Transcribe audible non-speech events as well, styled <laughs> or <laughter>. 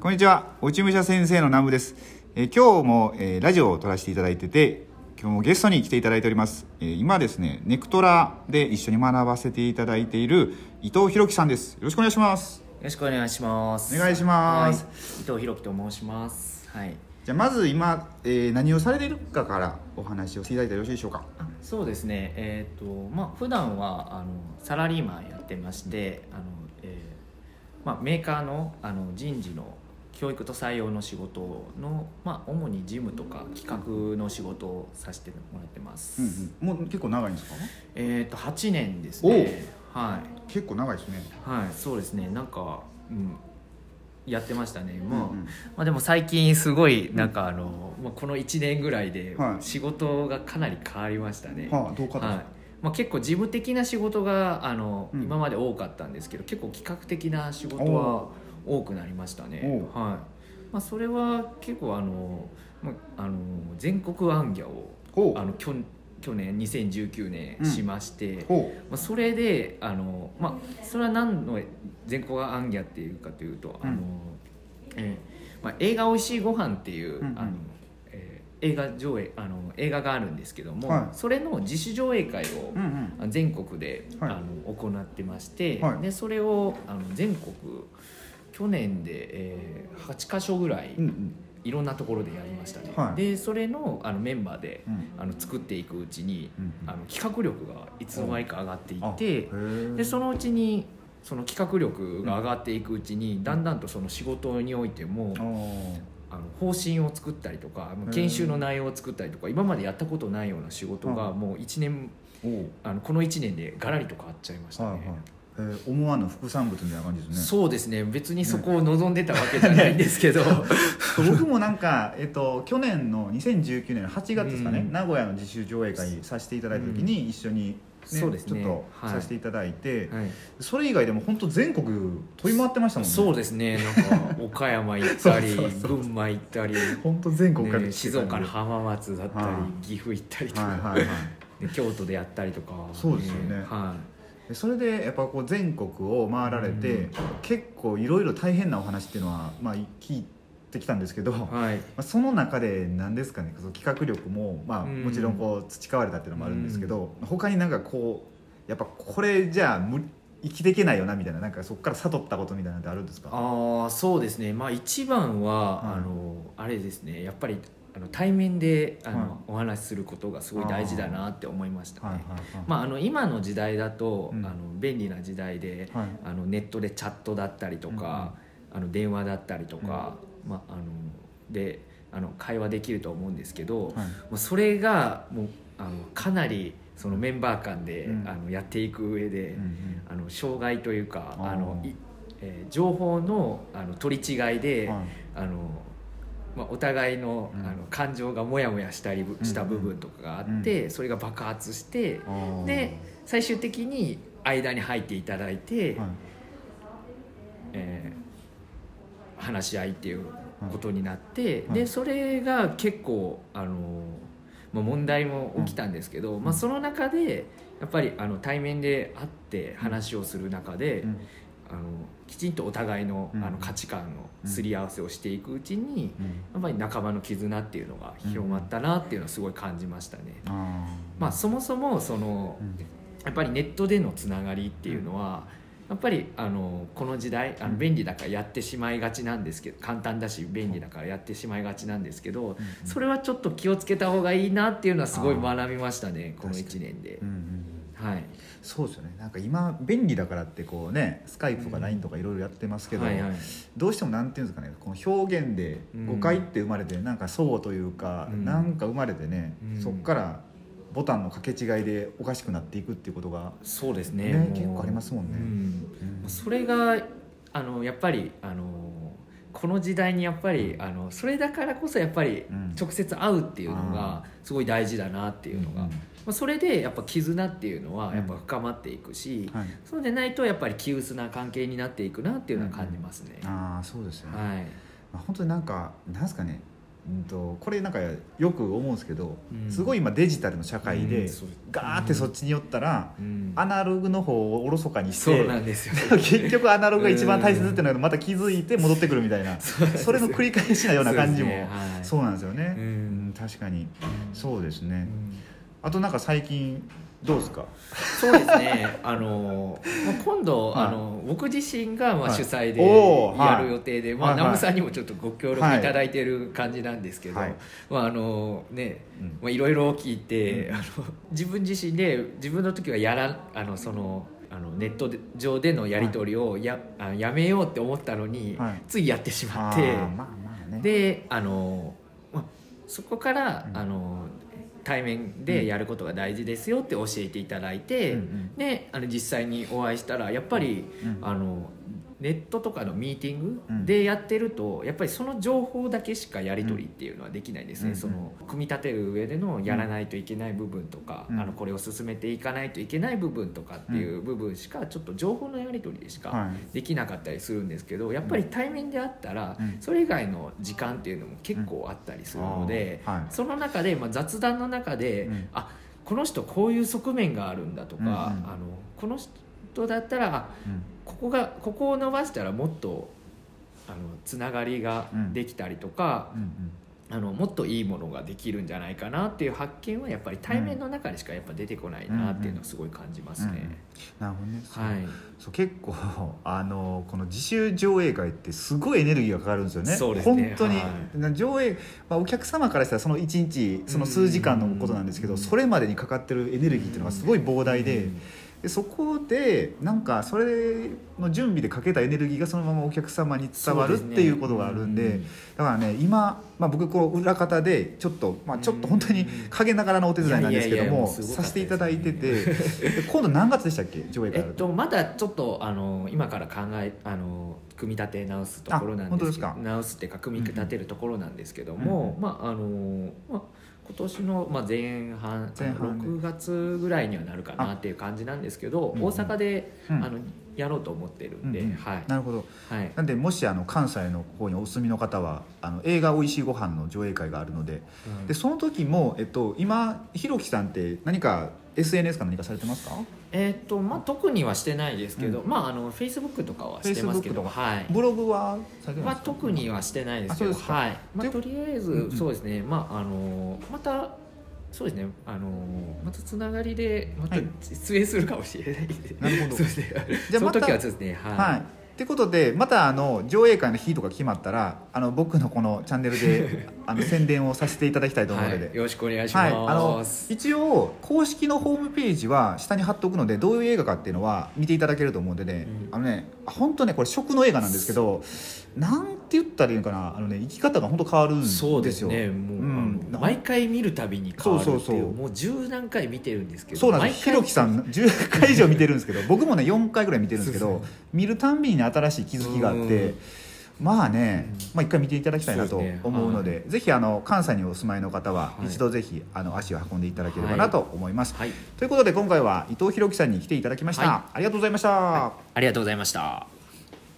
こんにちは落ち武者先生の南部です、えー今日も、えーラジオを撮らせていただいてて今日もゲストに来ていただいております、えー今ですねネクトラで一緒に学ばせていただいている伊藤博樹さんですよろしくお願いしますよろしくお願いします。お願いしますはい伊藤博樹と申します。はい。じゃあまず今、えー何をされているかからお話をしていただいてよろしいでしょうか？あそうですね。えっ、とまあ普段はあのサラリーマンやってまして、あの、えーまあメーカーのあの人事の教育と採用の仕事のまあ主に事務とか企画の仕事をさせてもらってます。うんうん、もう結構長いんですか？えっ、と8年ですね。はい。結構長いですね。はい、そうですね。なんか、うん、やってましたね。もう、うんうん。まあ、でも最近すごいなんかあの、まあ、この1年ぐらいではい。仕事がかなり変わりましたね、はあどうか？とはい。まあ、結構事務的な仕事があの、うん。今まで多かったんですけど結構企画的な仕事は多くなりましたね。お、はい。まあ、それは結構あの、まあ、あの全国行脚をあの去去年2019年しまして、ほまあ、それであの、まあ、それは何の全国アンギャっていうかというと、うん。あのえーまあ、映画「おいしいご飯っていう、うんうん。あのえー映画上映あの映画があるんですけども、はい。それの自主上映会をう、うんうん。全国で、はい。あの行ってまして、はい。でそれをあの全国去年で、えー8か所ぐらい、うんうん。いろんなところでやりましたね、はい。でそれのあのメンバーでうん。あの作っていくうちに、うんあの企画力がいつの間にか上がっていあってへー。でそのうちにその企画力が上がっていくうちに、だんだんとその仕事においても、あの方針を作ったりとか研修の内容を作ったりとか今までやったことないような仕事がはい。もう1年あのこの1年でガラリと変わっちゃいましたね。はいはいえー思わぬ副産物みたいな感じですね。そうですね。別にそこを望んでたわけじゃないんですけど、<laughs> 僕もなんか、えっと、去年の2019年の8月ですかね、うん。名古屋の自主上映会させていただいた時に一緒に、ねそうですね。ちょっとはい。させていただいて、はい。それ以外でも本当全国飛び回ってましたもんね。そうですね。なんか岡山行ったり <laughs> 群馬行ったり、本当全国からね、静岡のは浜松だったり、はい。岐阜行ったりといか、はいはいで京都でやったりとかそうですよね。はでそれでやっぱこう全国を回られて、うん結構いろいろ大変なお話っていうのは、まあ、聞いてきたんですけど、い、まはい、<laughs> あその中で何ですかねその企画力も、まあ、うんもちろんこう培われたっていうのもあるんですけど、他になんかこうやっぱこれじゃあ無生きていけないよなみたいななんかそこから悟ったことみたいなのってあるんですか？ああそうですね。まあ一番は、はいあのあれですね。やっぱりあの対面であの、はい。お話しすることがすごい大事だなって思いました。ね、はい。はい。はい。まあ、あの今の時代だと、うん。あの便利な時代ではい。あのネットでチャットだったりとか、あの電話だったりとか、まあ、あのであの会話できると思うんですけど、はい。もうそれがもうあのかなりそのメンバー間で、うん。あのやっていく上で、うんうん。あの障害というかあのい、えー情報のあの取り違いで、はい。あのまあ、お互いの,、うん。あの感情がモヤモヤしたりした部分とかがあって、それが爆発してで最終的に間に入っていただいて、はい。えー話し合いっていうことになって、はい。でそれが結構あの、まあ、問題も起きたんですけど、まあ、その中でやっぱりあの対面で会って話をする中で、ちんとお互いの,、うん。あの価値観のすり合わせをしていくうちに、うん。やっぱり仲間の絆っていうのが広まったなっていうのはすごい感じましたね。まあ、そもそもそのうん。やっぱりネットでのつながりっていうのはやっぱりあのこの時代あうん。の便利だからやってしまいがちなんですけど簡単だし便利だからやってしまいがちなんですけどうんそれはちょっと気をつけた方がいいなっていうのはすごい学びましたねこの確か1年でうん。うん。はいそうですよね。なんか今便利だからってこうねスカイプとか LINE とかいろいろやってますけど、はいはい。どうしてもなんていうんですかねこの表現で誤解って生まれて、なんかそうというか、うん。なんか生まれてね、うん。そっからボタンの掛け違いでおかしくなっていくっていうことが、そうですね。結構ありますもんね。うん。うん。それがあのやっぱりあのこの時代にやっぱりあのそれだからこそやっぱりうん。直接会うっていうのがすごい大事だなっていうのが、うんまあ、それでやっぱ絆っていうのうんはやっぱ深まっていくし、はい、そうでないとやっぱり気薄な関係になっていくなっていうのは感じますね。ああそうですよね、はいまあ、本当になんかなんですかねうんとこれなんかよく思うんですけど、うん。すごい今デジタルの社会で、ガーってそっちに寄ったら、うん。アナログの方をおろそかにしそうてなんですよ。<laughs> 結局アナログが一番大切っていうのがまた気づいて戻ってくるみたいな。それの繰り返しなような感じも。そうね。はい。そうなんですよね、確かに。うんそうですね、うんあとなんか最近どうですか？そうですね。あの、まあ、今度、はい。あの僕自身がまあはい。主催でやる予定で、まあ、はいはい。南部さんにもちょっとご協力いただいてる感じなんですけど、はい。まああのねうん。まあ、いろいろ聞いて、うん。あの自分自身で自分の時はやらあのそのあのネット上でのやり取りをや,、あやめようって思ったのに、はい。ついやってしまあってーまあまあね。であの、まあ、そこから、うん。あの対面でやることが大事ですよって教えていただいて、うんうん。であの実際にお会いしたらやっぱり、うん。あのネットとかのミーティンうん。グでやってると、やっぱりその情報だけしかやり取りっていうのはできないですね、うんその組み立てる上でのやらないといけない部分とか、うん。あのこれを進めていかないといけない部分とかっていう部分しかちょっと情報のやり取りでしかはい。できなかったりするんですけどやっぱり対面であったら、うん。それ以外の時間っていうのも結構あったりするので、はい。その中で、まあ、雑談の中で、うん。あこの人こういう側面があるんだとか、あのこの人だったらあうん。ここがここを伸ばしたらもっとあのつながりができたりとか、うんうん。あのもっといいものができるんじゃないかなっていう発見はやっぱり対面の中でしかやっぱ出てこないなっていうのはすごい感じますね。なるほどね。そう。はい。そう結構 <laughs> あのこの自主上映会ってすごいエネルギーがかかるんですよね。そうですね。本当に、はな上映、まあ、お客様からしたらその1日その数時間のことなんですけどうんそれまでにかかってるエネルギーっていうのがすごい膨大で,、うんでそこでなんかそれの準備でかけたエネルギーがそのままお客様に伝わるっていうことがあるんでうんだからね今、まあ、僕こう裏方でちょっと、まあ、ちょっと本当に陰ながらのお手伝いなんですけどもさせていただいてて今度何月でしたっけ？上映会。あるえっと、まだちょっとあの今から考えあの組み立て直すところなんですけど直すっていうか組み立てるところなんですけども、まああのまあ今年の、まあ、前半前半で6月ぐらいにはなるかなっていう感じなんですけど、うん大阪で、うん。あのやろうと思ってるんで、はい、なるほど。はい、なんでもしあの関西の方にお住みの方はあの映画おいしいご飯の上映会があるのでうん。でその時も、えっと、今ひろきさんって何か SNS か何かされてますか？えっとまあ特にはしてないですけど、うまああのフェイスブックとかはしてますけど、はい。ブログはまあ特にはしてないですけど、はい。まあでとりあえず、うんうんそうですね。まああのまたそうですね。あのまたつながりでまたはい出演 <laughs> するかもしれないんで。なるほどそうですね。そのじゃあまた時はそうですね。はい。はいってことでまたあの上映会の日とか決まったらあの僕のこのチャンネルで <laughs> あの宣伝をさせていただきたいと思うので、はいよろしくお願いしはい、ます。あの一応公式のホームページは下に貼っておくのでどういう映画かっていうのは見ていただけると思うんでね、うん。あのね本当ねこれ食の映画なんですけどなんて言ったらいいのかな？あのね生き方が本当変わるんですよ。そうですね。もう、うん。毎回見るたびに変わるっていうそうそうそう。もう十何回見てるんですけど。そうなんですひろきさん <laughs> 10回以上見てるんですけど僕もね4回ぐらい見てるんですけど見るたんびにね。新しい気づきがあってうん。まあね、うんまあ、一回見ていただきたいなとそうですね。思うのでぜひあの関西にお住まいの方ははい。一度ぜひあの足を運んでいただければなと思います、はい。ということで今回は伊藤博樹さんに来ていただきました、はありがとうございました、ありがとうございました。